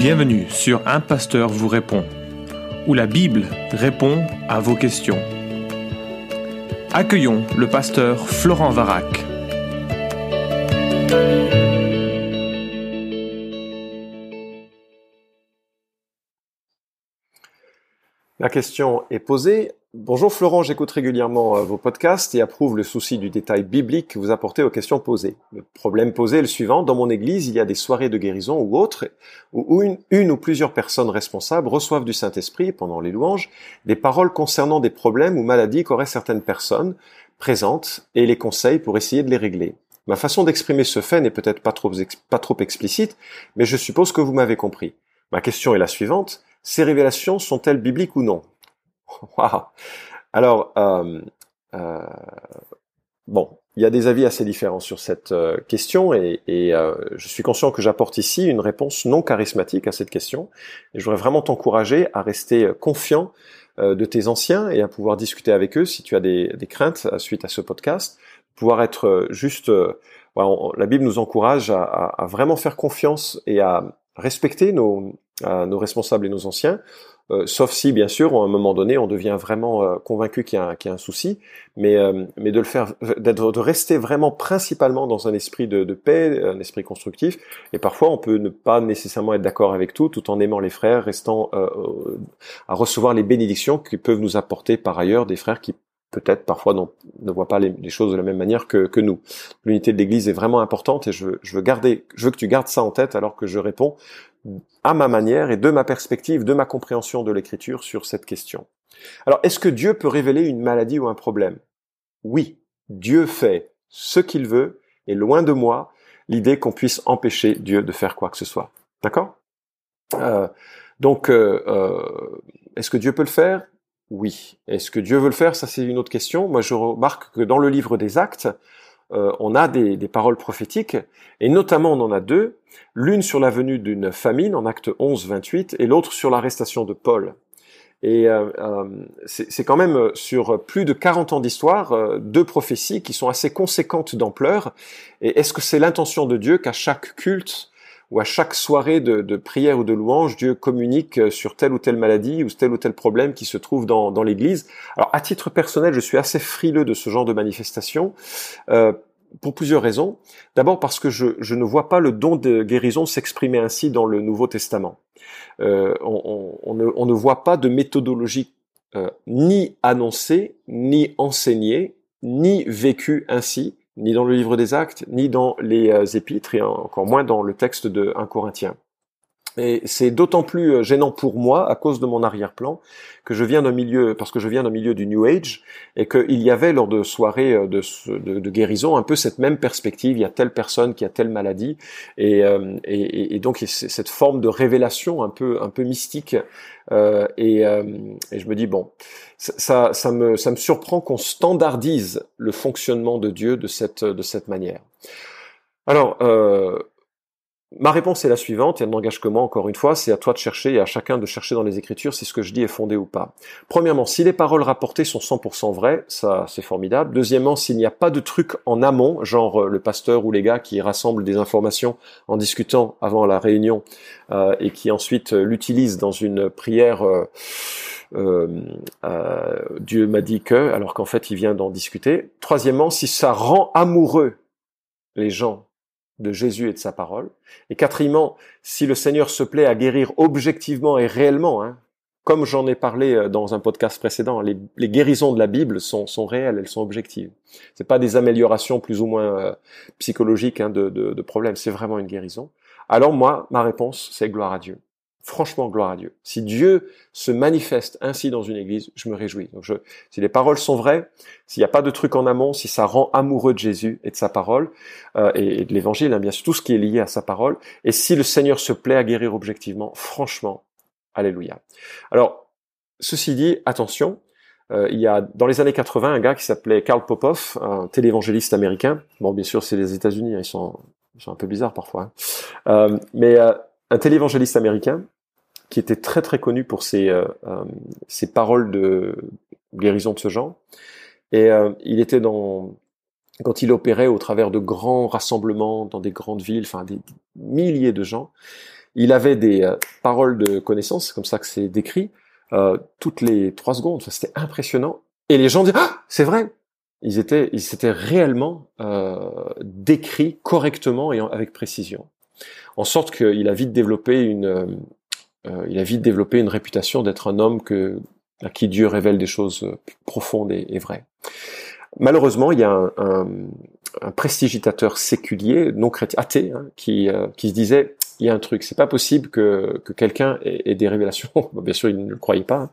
Bienvenue sur Un Pasteur vous répond, où la Bible répond à vos questions. Accueillons le pasteur Florent Varac. La question est posée. Bonjour Florent, j'écoute régulièrement euh, vos podcasts et approuve le souci du détail biblique que vous apportez aux questions posées. Le problème posé est le suivant. Dans mon église, il y a des soirées de guérison ou autres où une, ou plusieurs personnes responsables reçoivent du Saint-Esprit pendant les louanges des paroles concernant des problèmes ou maladies qu'auraient certaines personnes présentes et les conseils pour essayer de les régler. Ma façon d'exprimer ce fait n'est peut-être pas trop explicite, mais je suppose que vous m'avez compris. Ma question est la suivante ces révélations sont-elles bibliques ou non? wow. Alors, euh, euh, bon, il y a des avis assez différents sur cette euh, question et, euh, je suis conscient que j'apporte ici une réponse non charismatique à cette question. Je voudrais vraiment t'encourager à rester confiant euh, de tes anciens et à pouvoir discuter avec eux si tu as des, craintes suite à ce podcast, pouvoir être juste. La Bible nous encourage à, vraiment faire confiance et à respecter nos responsables et nos anciens, euh, sauf si, bien sûr, à un moment donné, on devient vraiment euh, convaincu qu'il y, y, a un souci, mais, euh, mais de le faire, d'être, de rester vraiment principalement dans un esprit de, de, paix, un esprit constructif. Et parfois, on peut ne pas nécessairement être d'accord avec tout, tout en aimant les frères, restant à recevoir les bénédictions qui peuvent nous apporter par ailleurs des frères qui peut-être parfois ne voient pas les, les, choses de la même manière que, que nous. L'unité de l'Église est vraiment importante et je, je veux garder, je veux que tu gardes ça en tête alors que je réponds à ma manière et de ma perspective, de ma compréhension de l'écriture sur cette question. Alors, est-ce que Dieu peut révéler une maladie ou un problème? Oui, Dieu fait ce qu'il veut et loin de moi l'idée qu'on puisse empêcher Dieu de faire quoi que ce soit. D'accord? Euh, Donc, euh, euh, est-ce que Dieu peut le faire? Oui. Est-ce que Dieu veut le faire? Ça, c'est une autre question. Moi, je remarque que dans le livre des Actes, euh, on a des, des, paroles prophétiques, et notamment on en a deux, l'une sur la venue d'une famine en acte 11, 28, et l'autre sur l'arrestation de Paul. Et euh, euh, c'est quand même sur plus de 40 ans d'histoire, euh, deux prophéties qui sont assez conséquentes d'ampleur. Et est-ce que c'est l'intention de Dieu qu'à chaque culte ou à chaque soirée de, de, prière ou de louange, Dieu communique sur telle ou telle maladie ou tel ou tel problème qui se trouve dans, dans l'Église. Alors à titre personnel, je suis assez frileux de ce genre de manifestation. Euh, pour plusieurs raisons. D'abord parce que je, je, ne vois pas le don de guérison s'exprimer ainsi dans le Nouveau Testament. Euh, on, on, on, ne, on, ne, voit pas de méthodologie euh, ni annoncée, ni enseignée, ni vécue ainsi ni dans le livre des actes, ni dans les euh, épîtres, et encore moins dans le texte de 1 Corinthien. Et c'est d'autant plus euh, gênant pour moi à cause de mon arrière-plan que je viens d'un milieu, parce que je viens d'un milieu du New Age, et qu'il y avait lors de soirées euh, de, guérison un peu cette même perspective. Il y a telle personne qui a telle maladie, et, et donc cette forme de révélation un peu un peu mystique. Euh, et, je me dis bon, ça, ça, me ça me surprend qu'on standardise le fonctionnement de Dieu de cette de cette manière. Alors euh, Ma réponse est la suivante, et elle n'engage que moi encore une fois, c'est à toi de chercher et à chacun de chercher dans les Écritures si ce que je dis est fondé ou pas. Premièrement, si les paroles rapportées sont 100% vraies, ça c'est formidable. Deuxièmement, s'il n'y a pas de truc en amont, genre euh, le pasteur ou les gars qui rassemblent des informations en discutant avant la réunion euh, et qui ensuite euh, l'utilisent dans une prière... Dieu m'a dit que, alors qu'en fait il vient d'en discuter. Troisièmement, si ça rend amoureux les gens de Jésus et de sa parole. Et quatrièmement, si le Seigneur se plaît à guérir objectivement et réellement, hein, comme j'en ai parlé euh, dans un podcast précédent, les, guérisons de la Bible sont, sont, réelles, elles sont objectives. C'est pas des améliorations plus ou moins euh, psychologiques hein, de, de, de problèmes, c'est vraiment une guérison. Alors moi, ma réponse, c'est gloire à Dieu. Franchement, gloire à Dieu. Si Dieu se manifeste ainsi dans une église, je me réjouis. Donc je, si les paroles sont vraies, s'il n'y a pas de truc en amont, si ça rend amoureux de Jésus et de sa parole, euh, et, de l'évangile, hein, bien sûr, tout ce qui est lié à sa parole, et si le Seigneur se plaît à guérir objectivement, franchement, alléluia. Alors, ceci dit, attention, euh, il y a dans les années 80 un gars qui s'appelait Karl Popov, un télévangéliste américain. Bon, bien sûr, c'est les États-Unis, hein, ils, sont, ils sont un peu bizarres parfois. Hein. Euh, mais euh, un télévangéliste américain qui était très très connu pour ses, euh, euh, ses paroles de guérison de ce genre. Et euh, il était dans quand il opérait au travers de grands rassemblements dans des grandes villes, enfin des milliers de gens, il avait des euh, paroles de connaissance, comme ça que c'est décrit, euh, toutes les trois secondes. C'était impressionnant. Et les gens disaient, ah, c'est vrai. Ils étaient, ils s'étaient réellement décrits correctement et avec précision, en sorte qu'il a vite développé une, euh, il a vite développé une réputation d'être un homme à qui Dieu révèle des choses profondes et, vraies. Malheureusement, il y a un, un, prestigitateur séculier, non chrétien, athée, hein, qui, euh, qui se disait il y a un truc, c'est pas possible que, que quelqu'un ait, des révélations, bien sûr il ne le croyait pas, hein,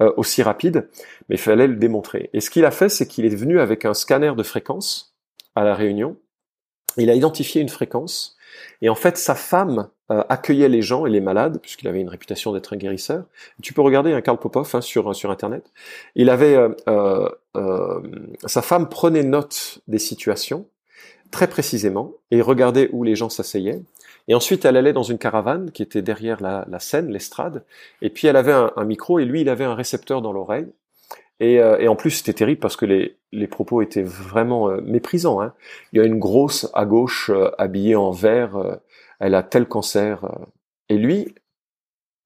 euh, aussi rapides, mais il fallait le démontrer. Et ce qu'il a fait, c'est qu'il est venu avec un scanner de fréquence à la réunion, il a identifié une fréquence, et en fait sa femme euh, accueillait les gens et les malades, puisqu'il avait une réputation d'être un guérisseur. Tu peux regarder un Karl Popov hein, sur sur internet. Il avait euh, euh, euh, sa femme prenait note des situations très précisément et regardait où les gens s'asseyaient. Et ensuite, elle allait dans une caravane qui était derrière la, la scène, l'estrade. Et puis, elle avait un, micro et lui, il avait un récepteur dans l'oreille. Et, euh, et, en plus, c'était terrible parce que les, les propos étaient vraiment euh, méprisants. Hein. Il y a une grosse à gauche habillée en vert elle a tel cancer. Euh. Et lui,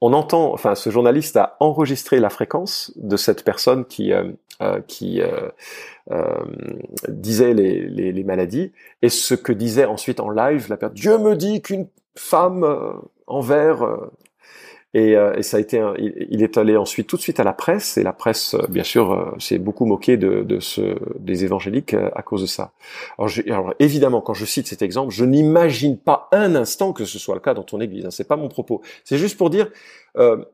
on entend, enfin, ce journaliste a enregistré la fréquence de cette personne qui euh, euh, qui disait les, les, maladies et ce que disait ensuite en live la personne. Dieu me dit qu'une femme en vert et, euh, et, ça a été, un, il, est allé ensuite tout de suite à la presse, et la presse, euh, bien sûr, euh, s'est beaucoup moquée de, de ce, des évangéliques à cause de ça. Alors, évidemment, quand je cite cet exemple, je n'imagine pas un instant que ce soit le cas dans ton église. Hein, c'est pas mon propos. C'est juste pour dire, euh,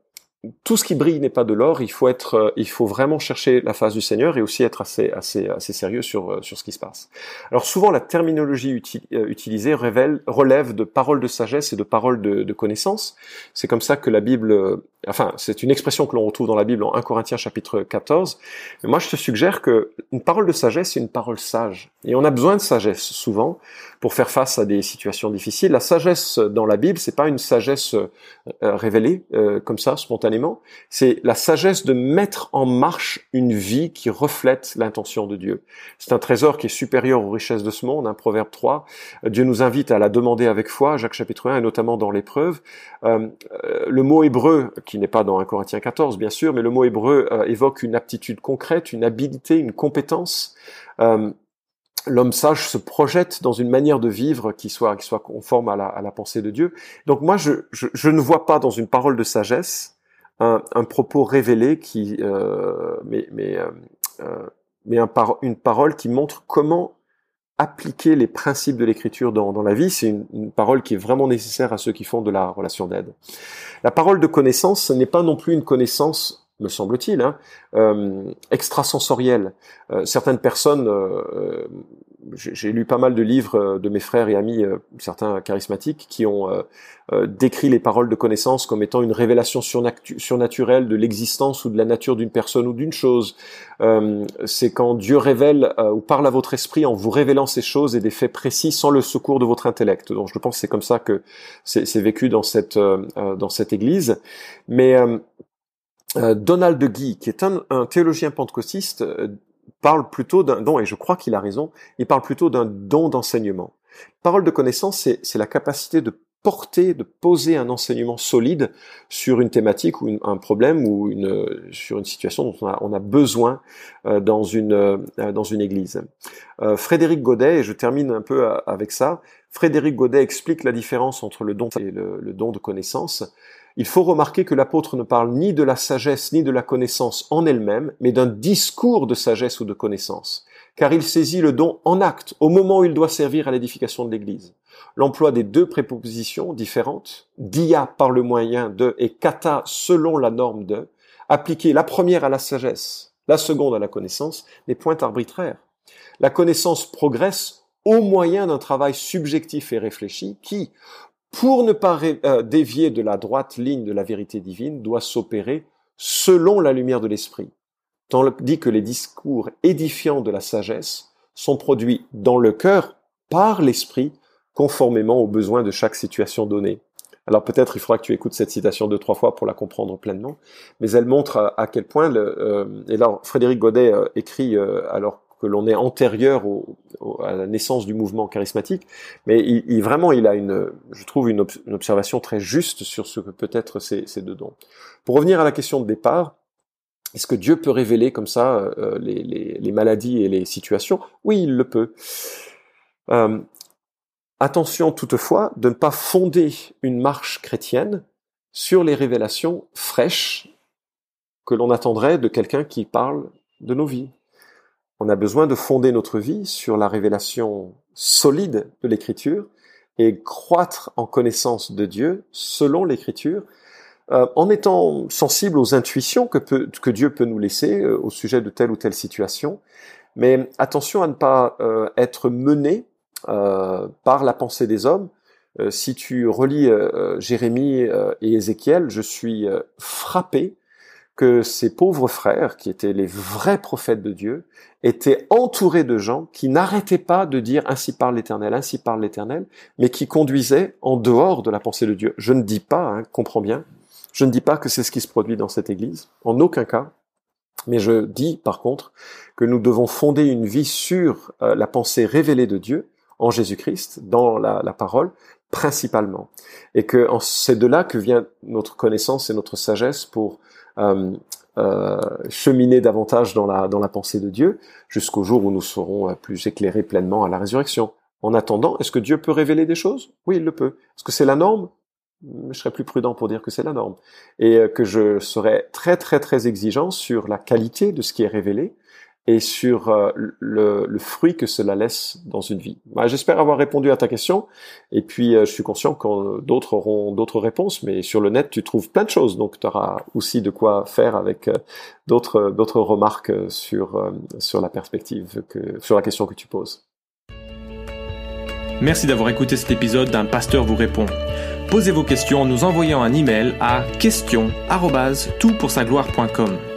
tout ce qui brille n'est pas de l'or. Il faut être, euh, il faut vraiment chercher la face du Seigneur et aussi être assez, assez, assez sérieux sur euh, sur ce qui se passe. Alors souvent la terminologie euh, utilisée révèle, relève de paroles de sagesse et de paroles de, de connaissance. C'est comme ça que la Bible, enfin c'est une expression que l'on retrouve dans la Bible en 1 Corinthiens chapitre 14. Mais moi je te suggère que une parole de sagesse c'est une parole sage et on a besoin de sagesse souvent pour faire face à des situations difficiles. La sagesse dans la Bible c'est pas une sagesse révélée comme ça spontanément c'est la sagesse de mettre en marche une vie qui reflète l'intention de Dieu. C'est un trésor qui est supérieur aux richesses de ce monde, un proverbe 3. Dieu nous invite à la demander avec foi, Jacques chapitre 1, et notamment dans l'épreuve. Euh, euh, le mot hébreu, qui n'est pas dans 1 Corinthiens 14, bien sûr, mais le mot hébreu euh, évoque une aptitude concrète, une habilité, une compétence l'homme sage se projette dans une manière de vivre qui soit, qui soit conforme à la, pensée de Dieu. Donc moi, je, ne vois pas dans une parole de sagesse un, propos révélé qui, euh, mais, mais, euh, euh mais un une parole qui montre comment appliquer les principes de l'écriture dans, la vie. C'est une, une, parole qui est vraiment nécessaire à ceux qui font de la relation d'aide. La parole de connaissance, ce n'est pas non plus une connaissance me semble-t-il, hein, euh, extrasensorielle. Euh, certaines personnes euh, j'ai lu pas mal de livres euh, de mes frères et amis, euh, certains charismatiques, qui ont euh, décrit les paroles de connaissance comme étant une révélation surnaturelle de l'existence ou de la nature d'une personne ou d'une chose. c'est quand Dieu révèle ou parle à votre esprit en vous révélant ces choses et des faits précis sans le secours de votre intellect. Donc je pense que c'est comme ça que c'est vécu dans cette dans cette église. Mais Donald Guy, qui est un, théologien pentecôtiste, parle plutôt d'un don, et je crois qu'il a raison, il parle plutôt d'un don d'enseignement. Parole de connaissance, c'est la capacité de porter, de poser un enseignement solide sur une thématique ou un problème ou une, sur une situation dont on a, besoin euh, dans, une, euh, dans une église. Euh, Frédéric Godet, et je termine un peu avec ça, Frédéric Godet explique la différence entre le don et le don de connaissance. Il faut remarquer que l'apôtre ne parle ni de la sagesse ni de la connaissance en elle-même, mais d'un discours de sagesse ou de connaissance, car il saisit le don en acte, au moment où il doit servir à l'édification de l'Église. L'emploi des deux prépositions différentes, dia par le moyen de et kata selon la norme de, appliquer la première à la sagesse, la seconde à la connaissance, n'est point arbitraire. La connaissance progresse au moyen d'un travail subjectif et réfléchi qui, pour ne pas euh, dévier de la droite ligne de la vérité divine, doit s'opérer selon la lumière de l'esprit. Tandis que les discours édifiants de la sagesse sont produits dans le cœur par l'esprit, conformément aux besoins de chaque situation donnée. Alors peut-être il faudra que tu écoutes cette citation deux trois fois pour la comprendre pleinement, mais elle montre à, quel point le, euh, et là Frédéric Godet euh, écrit alors que l'on est antérieur à la naissance du mouvement charismatique, mais vraiment il a une, je trouve une, observation très juste sur ce que peut être ces, deux dons. Pour revenir à la question de départ, est-ce que Dieu peut révéler comme ça euh, les, maladies et les situations? Oui, il le peut. Euh, attention toutefois de ne pas fonder une marche chrétienne sur les révélations fraîches que l'on attendrait de quelqu'un qui parle de nos vies. On a besoin de fonder notre vie sur la révélation solide de l'Écriture et croître en connaissance de Dieu selon l'Écriture, euh, en étant sensible aux intuitions que, peut, que Dieu peut nous laisser euh, au sujet de telle ou telle situation. Mais attention à ne pas euh, être mené par la pensée des hommes. si tu relis Jérémie et Ézéchiel, je suis frappé que ces pauvres frères, qui étaient les vrais prophètes de Dieu, étaient entourés de gens qui n'arrêtaient pas de dire ainsi parle l'Éternel, ainsi parle l'Éternel, mais qui conduisaient en dehors de la pensée de Dieu. Je ne dis pas, hein, comprends bien, je ne dis pas que c'est ce qui se produit dans cette Église, en aucun cas, mais je dis par contre que nous devons fonder une vie sur euh, la pensée révélée de Dieu en Jésus-Christ, dans la, la parole, principalement. Et que c'est de là que vient notre connaissance et notre sagesse pour cheminer davantage dans la, dans la pensée de Dieu, jusqu'au jour où nous serons euh, plus éclairés pleinement à la résurrection. En attendant, est-ce que Dieu peut révéler des choses? Oui, il le peut. Est-ce que c'est la norme? Je serais plus prudent pour dire que c'est la norme. Et que je serais très très très exigeant sur la qualité de ce qui est révélé, et sur euh, le, le, fruit que cela laisse dans une vie. Bah, J'espère avoir répondu à ta question, et puis euh, je suis conscient que d'autres auront d'autres réponses, mais sur le net tu trouves plein de choses, donc tu auras aussi de quoi faire avec euh, d'autres d'autres remarques sur sur la perspective que sur la question que tu poses. Merci d'avoir écouté cet épisode d'un pasteur vous répond. Posez vos questions en nous envoyant un email à question@toutpoursagloire.com.